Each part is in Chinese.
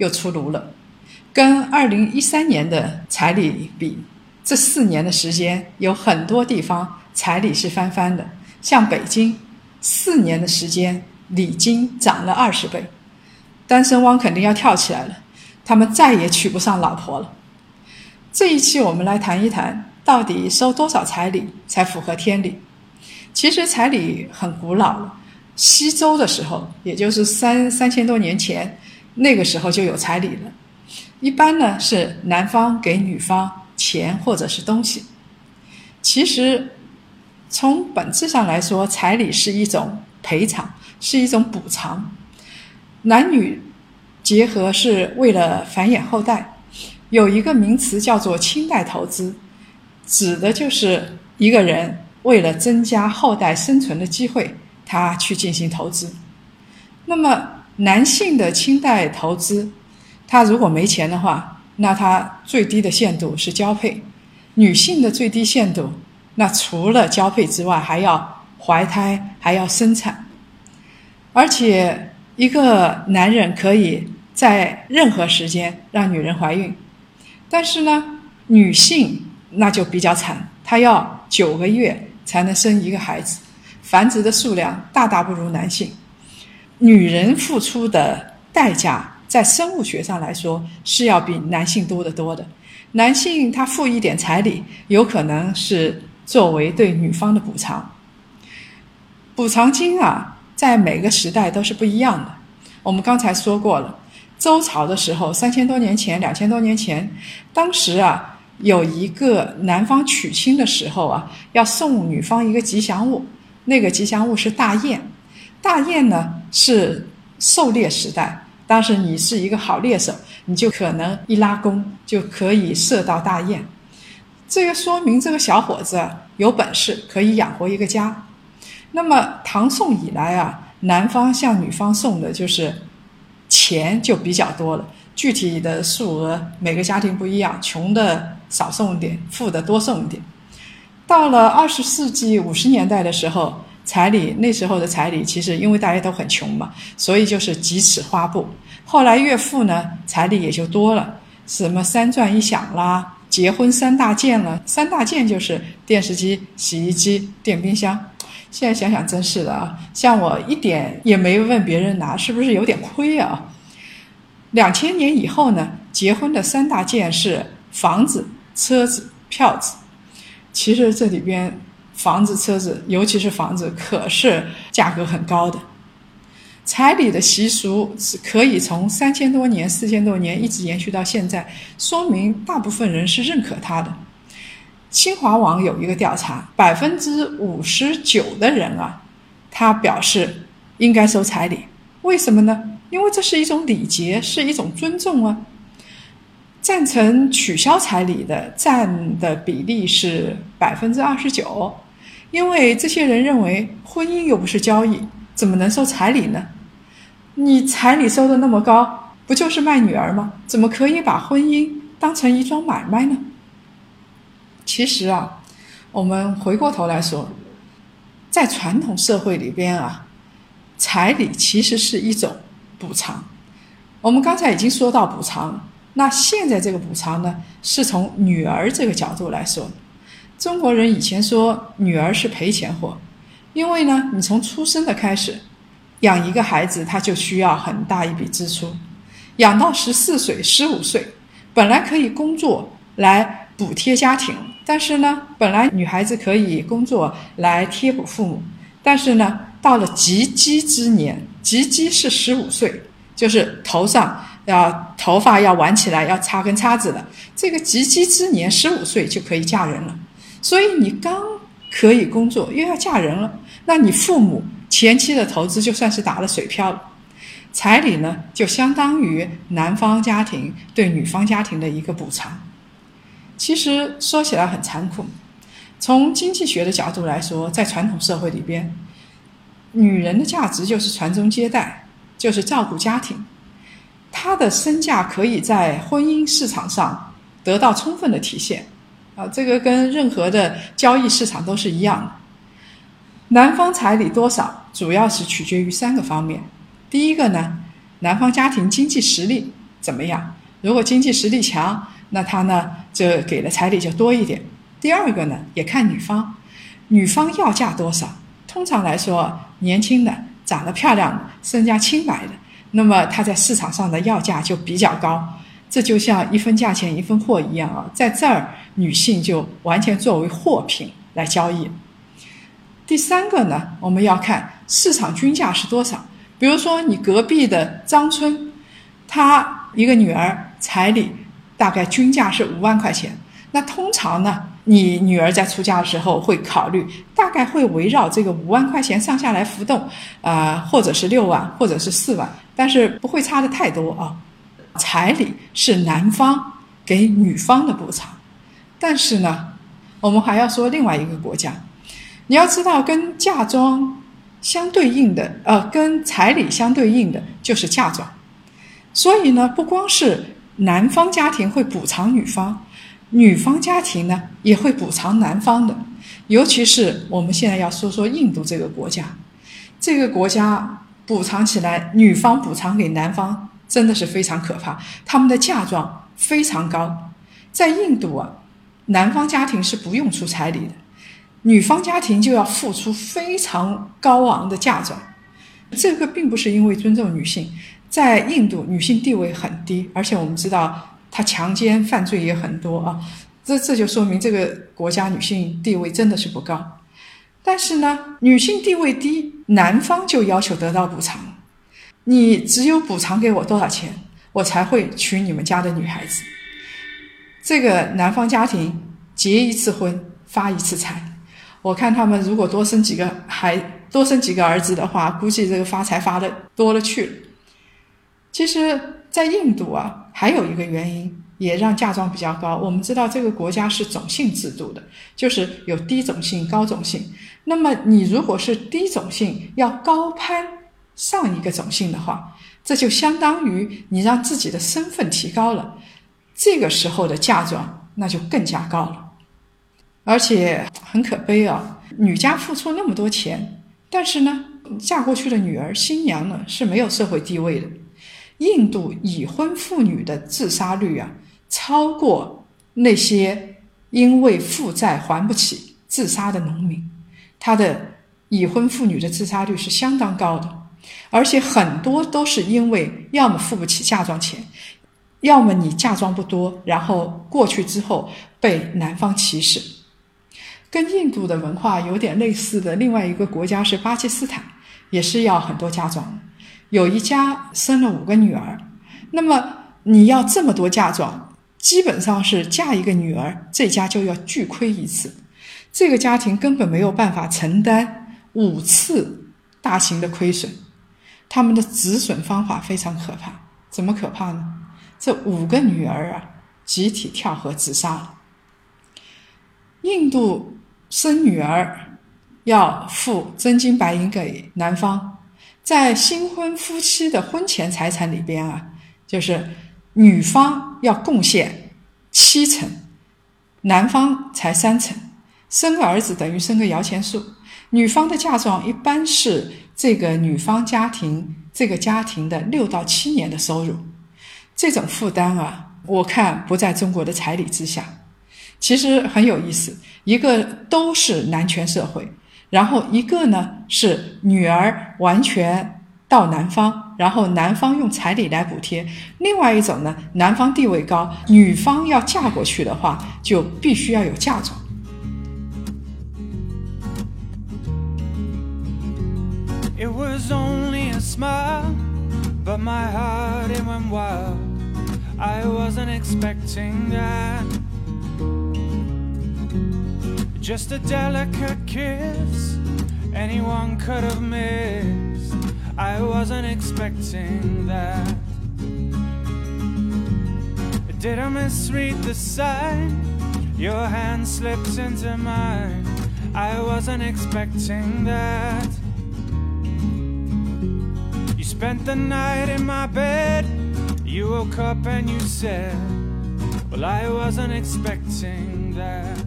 又出炉了。跟二零一三年的彩礼比，这四年的时间有很多地方彩礼是翻番的。像北京，四年的时间礼金涨了二十倍，单身汪肯定要跳起来了，他们再也娶不上老婆了。这一期我们来谈一谈，到底收多少彩礼才符合天理？其实彩礼很古老了，西周的时候，也就是三三千多年前，那个时候就有彩礼了。一般呢是男方给女方钱或者是东西。其实从本质上来说，彩礼是一种赔偿，是一种补偿。男女结合是为了繁衍后代，有一个名词叫做亲代投资，指的就是一个人为了增加后代生存的机会，他去进行投资。那么男性的亲代投资。他如果没钱的话，那他最低的限度是交配；女性的最低限度，那除了交配之外，还要怀胎，还要生产。而且，一个男人可以在任何时间让女人怀孕，但是呢，女性那就比较惨，她要九个月才能生一个孩子，繁殖的数量大大不如男性。女人付出的代价。在生物学上来说，是要比男性多得多的。男性他付一点彩礼，有可能是作为对女方的补偿。补偿金啊，在每个时代都是不一样的。我们刚才说过了，周朝的时候，三千多年前、两千多年前，当时啊，有一个男方娶亲的时候啊，要送女方一个吉祥物，那个吉祥物是大雁。大雁呢，是狩猎时代。当时你是一个好猎手，你就可能一拉弓就可以射到大雁。这个说明这个小伙子有本事，可以养活一个家。那么唐宋以来啊，男方向女方送的就是钱就比较多了，具体的数额每个家庭不一样，穷的少送一点，富的多送一点。到了二十世纪五十年代的时候。彩礼那时候的彩礼，其实因为大家都很穷嘛，所以就是几尺花布。后来岳父呢，彩礼也就多了，什么三钻一响啦，结婚三大件了。三大件就是电视机、洗衣机、电冰箱。现在想想真是的啊，像我一点也没问别人拿，是不是有点亏啊？两千年以后呢，结婚的三大件是房子、车子、票子。其实这里边。房子、车子，尤其是房子，可是价格很高的。彩礼的习俗是可以从三千多年、四千多年一直延续到现在，说明大部分人是认可它的。新华网有一个调查，百分之五十九的人啊，他表示应该收彩礼。为什么呢？因为这是一种礼节，是一种尊重啊。赞成取消彩礼的占的比例是百分之二十九。因为这些人认为婚姻又不是交易，怎么能收彩礼呢？你彩礼收的那么高，不就是卖女儿吗？怎么可以把婚姻当成一桩买卖呢？其实啊，我们回过头来说，在传统社会里边啊，彩礼其实是一种补偿。我们刚才已经说到补偿，那现在这个补偿呢，是从女儿这个角度来说。中国人以前说女儿是赔钱货，因为呢，你从出生的开始，养一个孩子他就需要很大一笔支出，养到十四岁、十五岁，本来可以工作来补贴家庭，但是呢，本来女孩子可以工作来贴补父母，但是呢，到了及笄之年，及笄是十五岁，就是头上要头发要挽起来，要插根叉子的，这个及笄之年，十五岁就可以嫁人了。所以你刚可以工作，又要嫁人了，那你父母前期的投资就算是打了水漂了。彩礼呢就相当于男方家庭对女方家庭的一个补偿。其实说起来很残酷，从经济学的角度来说，在传统社会里边，女人的价值就是传宗接代，就是照顾家庭，她的身价可以在婚姻市场上得到充分的体现。啊，这个跟任何的交易市场都是一样的。男方彩礼多少，主要是取决于三个方面。第一个呢，男方家庭经济实力怎么样？如果经济实力强，那他呢就给的彩礼就多一点。第二个呢，也看女方，女方要价多少。通常来说，年轻的、长得漂亮的、身家清白的，那么他在市场上的要价就比较高。这就像一分价钱一分货一样啊，在这儿女性就完全作为货品来交易。第三个呢，我们要看市场均价是多少。比如说，你隔壁的张春，他一个女儿彩礼大概均价是五万块钱。那通常呢，你女儿在出嫁的时候会考虑，大概会围绕这个五万块钱上下来浮动，啊，或者是六万，或者是四万，但是不会差的太多啊。彩礼是男方给女方的补偿，但是呢，我们还要说另外一个国家，你要知道跟嫁妆。相对应的，呃，跟彩礼相对应的就是嫁妆，所以呢，不光是男方家庭会补偿女方，女方家庭呢也会补偿男方的。尤其是我们现在要说说印度这个国家，这个国家补偿起来，女方补偿给男方真的是非常可怕，他们的嫁妆非常高，在印度啊，男方家庭是不用出彩礼的。女方家庭就要付出非常高昂的嫁妆，这个并不是因为尊重女性，在印度女性地位很低，而且我们知道她强奸犯罪也很多啊，这这就说明这个国家女性地位真的是不高。但是呢，女性地位低，男方就要求得到补偿，你只有补偿给我多少钱，我才会娶你们家的女孩子。这个男方家庭结一次婚发一次财。我看他们如果多生几个孩，多生几个儿子的话，估计这个发财发的多了去了。其实，在印度啊，还有一个原因也让嫁妆比较高。我们知道这个国家是种姓制度的，就是有低种姓、高种姓。那么你如果是低种姓，要高攀上一个种姓的话，这就相当于你让自己的身份提高了，这个时候的嫁妆那就更加高了。而且很可悲啊，女家付出那么多钱，但是呢，嫁过去的女儿新娘呢是没有社会地位的。印度已婚妇女的自杀率啊，超过那些因为负债还不起自杀的农民。他的已婚妇女的自杀率是相当高的，而且很多都是因为要么付不起嫁妆钱，要么你嫁妆不多，然后过去之后被男方歧视。跟印度的文化有点类似的另外一个国家是巴基斯坦，也是要很多嫁妆。有一家生了五个女儿，那么你要这么多嫁妆，基本上是嫁一个女儿，这家就要巨亏一次。这个家庭根本没有办法承担五次大型的亏损，他们的止损方法非常可怕。怎么可怕呢？这五个女儿啊，集体跳河自杀了。印度。生女儿要付真金白银给男方，在新婚夫妻的婚前财产里边啊，就是女方要贡献七成，男方才三成。生个儿子等于生个摇钱树。女方的嫁妆一般是这个女方家庭这个家庭的六到七年的收入，这种负担啊，我看不在中国的彩礼之下。其实很有意思，一个都是男权社会，然后一个呢是女儿完全到男方，然后男方用彩礼来补贴；另外一种呢，男方地位高，女方要嫁过去的话，就必须要有嫁妆。Just a delicate kiss anyone could have missed. I wasn't expecting that. Did I misread the sign? Your hand slipped into mine. I wasn't expecting that. Spent the night in my bed. You woke up and you said, Well, I wasn't expecting that.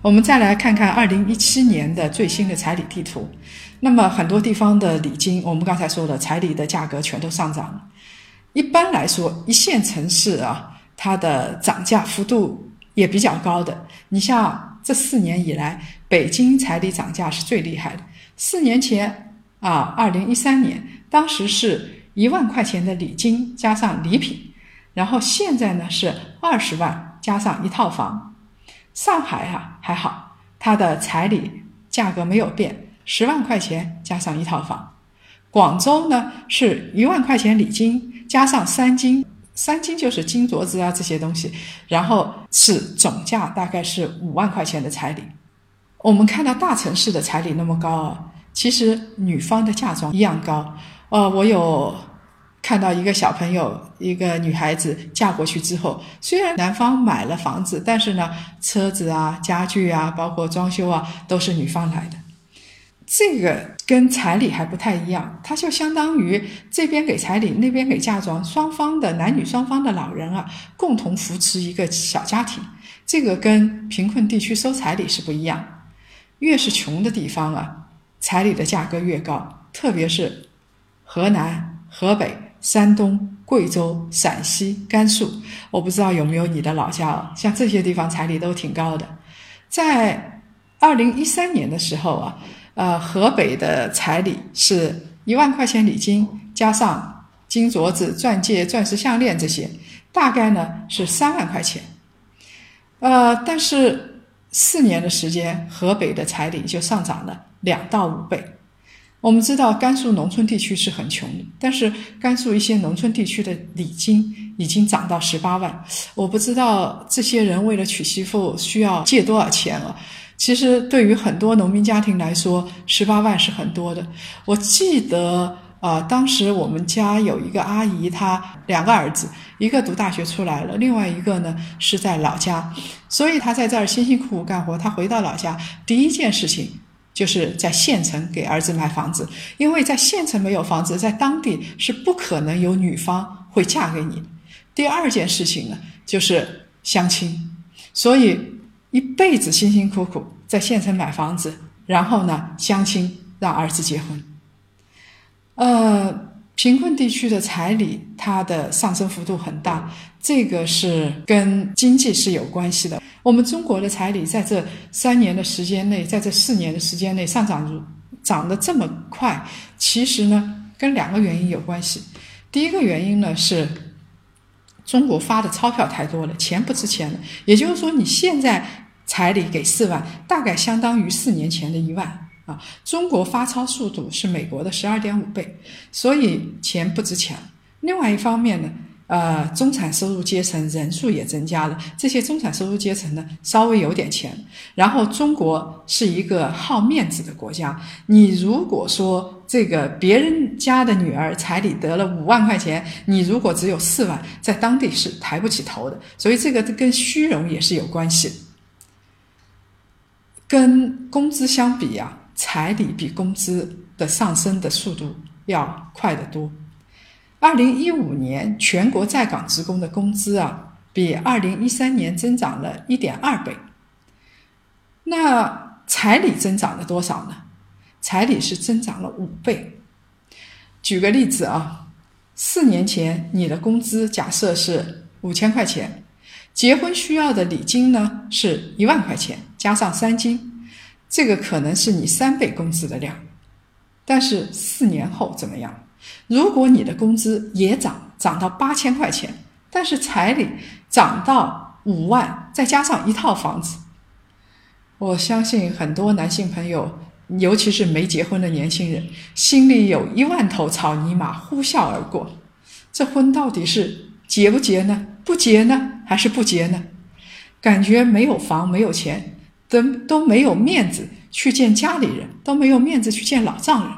我们再来看看二零一七年的最新的彩礼地图。那么很多地方的礼金，我们刚才说的彩礼的价格全都上涨了。一般来说，一线城市啊，它的涨价幅度也比较高的。你像这四年以来，北京彩礼涨价是最厉害的。四年前啊，二零一三年，当时是一万块钱的礼金加上礼品，然后现在呢是二十万加上一套房。上海啊还好，它的彩礼价格没有变，十万块钱加上一套房。广州呢是一万块钱礼金加上三金，三金就是金镯子啊这些东西，然后是总价大概是五万块钱的彩礼。我们看到大城市的彩礼那么高啊，其实女方的嫁妆一样高。呃，我有。看到一个小朋友，一个女孩子嫁过去之后，虽然男方买了房子，但是呢，车子啊、家具啊，包括装修啊，都是女方来的。这个跟彩礼还不太一样，它就相当于这边给彩礼，那边给嫁妆，双方的男女双方的老人啊，共同扶持一个小家庭。这个跟贫困地区收彩礼是不一样，越是穷的地方啊，彩礼的价格越高，特别是河南、河北。山东、贵州、陕西、甘肃，我不知道有没有你的老家哦。像这些地方彩礼都挺高的。在二零一三年的时候啊，呃，河北的彩礼是一万块钱礼金，加上金镯子、钻戒、钻石项链这些，大概呢是三万块钱。呃，但是四年的时间，河北的彩礼就上涨了两到五倍。我们知道甘肃农村地区是很穷的，但是甘肃一些农村地区的礼金已经涨到十八万。我不知道这些人为了娶媳妇需要借多少钱了。其实对于很多农民家庭来说，十八万是很多的。我记得啊，当时我们家有一个阿姨，她两个儿子，一个读大学出来了，另外一个呢是在老家，所以她在这儿辛辛苦苦干活。她回到老家，第一件事情。就是在县城给儿子买房子，因为在县城没有房子，在当地是不可能有女方会嫁给你。第二件事情呢，就是相亲，所以一辈子辛辛苦苦在县城买房子，然后呢相亲让儿子结婚。呃。贫困地区的彩礼，它的上升幅度很大，这个是跟经济是有关系的。我们中国的彩礼在这三年的时间内，在这四年的时间内上涨涨得这么快，其实呢，跟两个原因有关系。第一个原因呢是，中国发的钞票太多了，钱不值钱了。也就是说，你现在彩礼给四万，大概相当于四年前的一万。啊，中国发钞速度是美国的十二点五倍，所以钱不值钱。另外一方面呢，呃，中产收入阶层人数也增加了，这些中产收入阶层呢稍微有点钱。然后中国是一个好面子的国家，你如果说这个别人家的女儿彩礼得了五万块钱，你如果只有四万，在当地是抬不起头的。所以这个跟虚荣也是有关系，跟工资相比呀。彩礼比工资的上升的速度要快得多。二零一五年全国在岗职工的工资啊，比二零一三年增长了一点二倍。那彩礼增长了多少呢？彩礼是增长了五倍。举个例子啊，四年前你的工资假设是五千块钱，结婚需要的礼金呢是一万块钱，加上三金。这个可能是你三倍工资的量，但是四年后怎么样？如果你的工资也涨，涨到八千块钱，但是彩礼涨到五万，再加上一套房子，我相信很多男性朋友，尤其是没结婚的年轻人，心里有一万头草泥马呼啸而过。这婚到底是结不结呢？不结呢，还是不结呢？感觉没有房，没有钱。都都没有面子去见家里人，都没有面子去见老丈人。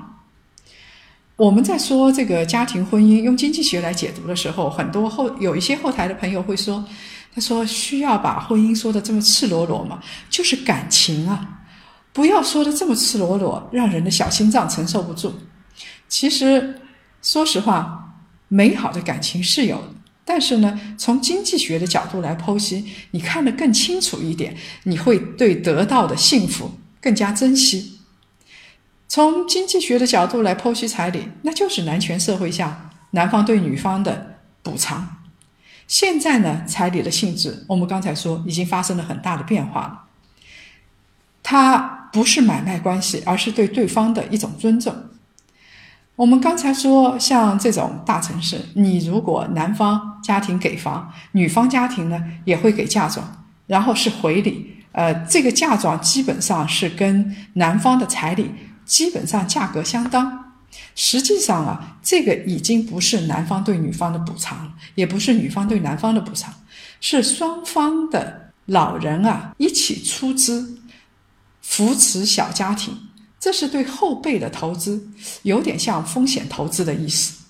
我们在说这个家庭婚姻用经济学来解读的时候，很多后有一些后台的朋友会说：“他说需要把婚姻说的这么赤裸裸吗？就是感情啊，不要说的这么赤裸裸，让人的小心脏承受不住。”其实，说实话，美好的感情是有的，但是呢，从经济学的角度来剖析，你看得更清楚一点，你会对得到的幸福更加珍惜。从经济学的角度来剖析彩礼，那就是男权社会下男方对女方的补偿。现在呢，彩礼的性质，我们刚才说已经发生了很大的变化了。它不是买卖关系，而是对对方的一种尊重。我们刚才说，像这种大城市，你如果男方家庭给房，女方家庭呢也会给嫁妆，然后是回礼，呃，这个嫁妆基本上是跟男方的彩礼。基本上价格相当，实际上啊，这个已经不是男方对女方的补偿，也不是女方对男方的补偿，是双方的老人啊一起出资扶持小家庭，这是对后辈的投资，有点像风险投资的意思。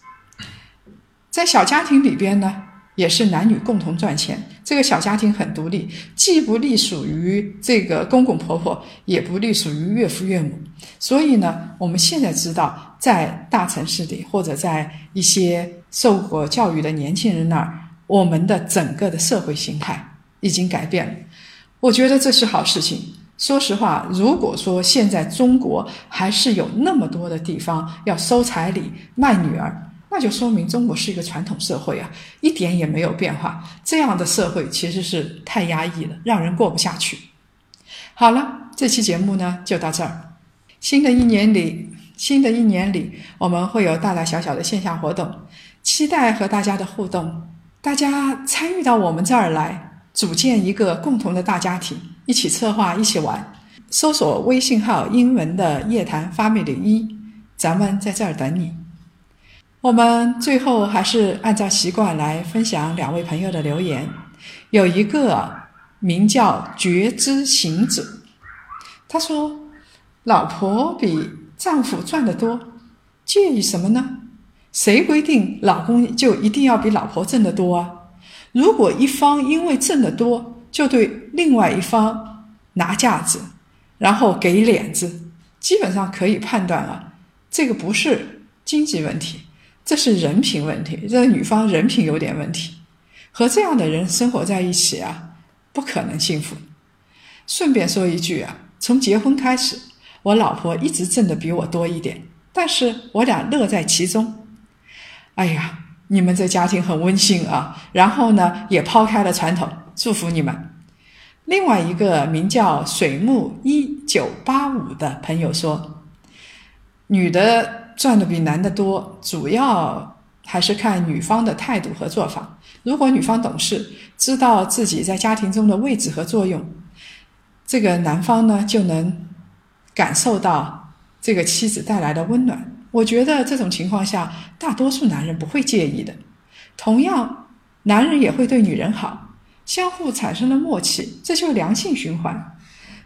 在小家庭里边呢。也是男女共同赚钱，这个小家庭很独立，既不隶属于这个公公婆婆，也不隶属于岳父岳母。所以呢，我们现在知道，在大城市里或者在一些受过教育的年轻人那儿，我们的整个的社会形态已经改变了。我觉得这是好事情。说实话，如果说现在中国还是有那么多的地方要收彩礼、卖女儿。那就说明中国是一个传统社会啊，一点也没有变化。这样的社会其实是太压抑了，让人过不下去。好了，这期节目呢就到这儿。新的一年里，新的一年里，我们会有大大小小的线下活动，期待和大家的互动。大家参与到我们这儿来，组建一个共同的大家庭，一起策划，一起玩。搜索微信号英文的夜谈 family 一，咱们在这儿等你。我们最后还是按照习惯来分享两位朋友的留言。有一个名叫觉知行者，他说：“老婆比丈夫赚得多，介意什么呢？谁规定老公就一定要比老婆挣得多啊？如果一方因为挣得多就对另外一方拿架子，然后给脸子，基本上可以判断啊，这个不是经济问题。”这是人品问题，这女方人品有点问题，和这样的人生活在一起啊，不可能幸福。顺便说一句啊，从结婚开始，我老婆一直挣的比我多一点，但是我俩乐在其中。哎呀，你们这家庭很温馨啊！然后呢，也抛开了传统，祝福你们。另外一个名叫水木一九八五的朋友说，女的。赚的比男的多，主要还是看女方的态度和做法。如果女方懂事，知道自己在家庭中的位置和作用，这个男方呢就能感受到这个妻子带来的温暖。我觉得这种情况下，大多数男人不会介意的。同样，男人也会对女人好，相互产生了默契，这就是良性循环。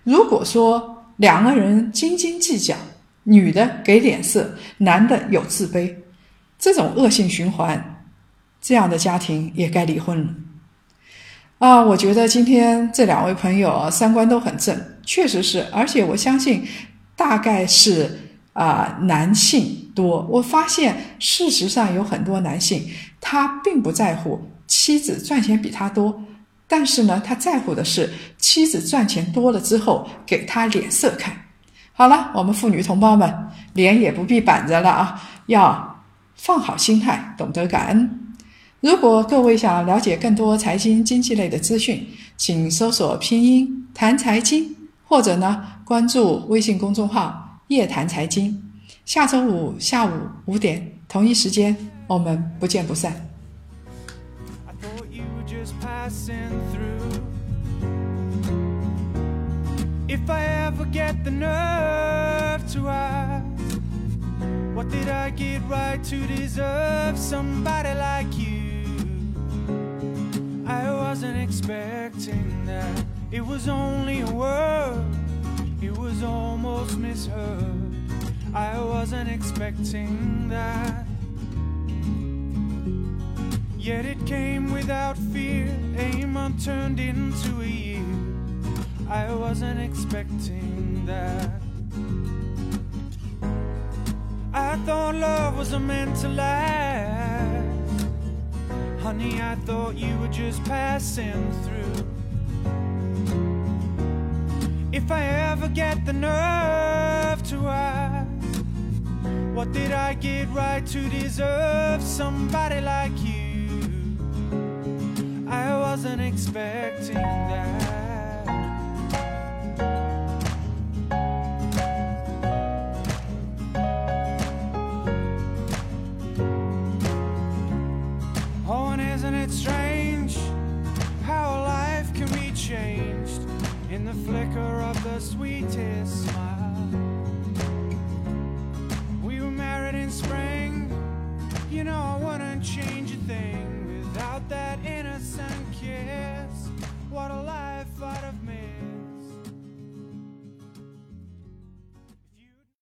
如果说两个人斤斤计较，女的给脸色，男的有自卑，这种恶性循环，这样的家庭也该离婚了。啊，我觉得今天这两位朋友三观都很正，确实是，而且我相信，大概是啊男性多。我发现事实上有很多男性，他并不在乎妻子赚钱比他多，但是呢，他在乎的是妻子赚钱多了之后给他脸色看。好了，我们妇女同胞们，脸也不必板着了啊，要放好心态，懂得感恩。如果各位想了解更多财经经济类的资讯，请搜索拼音谈财经，或者呢关注微信公众号夜谈财经。下周五下午五点同一时间，我们不见不散。I If I ever get the nerve to ask, what did I get right to deserve somebody like you? I wasn't expecting that. It was only a word. It was almost misheard. I wasn't expecting that. Yet it came without fear, a month turned into a year. I wasn't expecting that. I thought love was meant to last. Honey, I thought you were just passing through. If I ever get the nerve to ask, what did I get right to deserve somebody like you? I wasn't expecting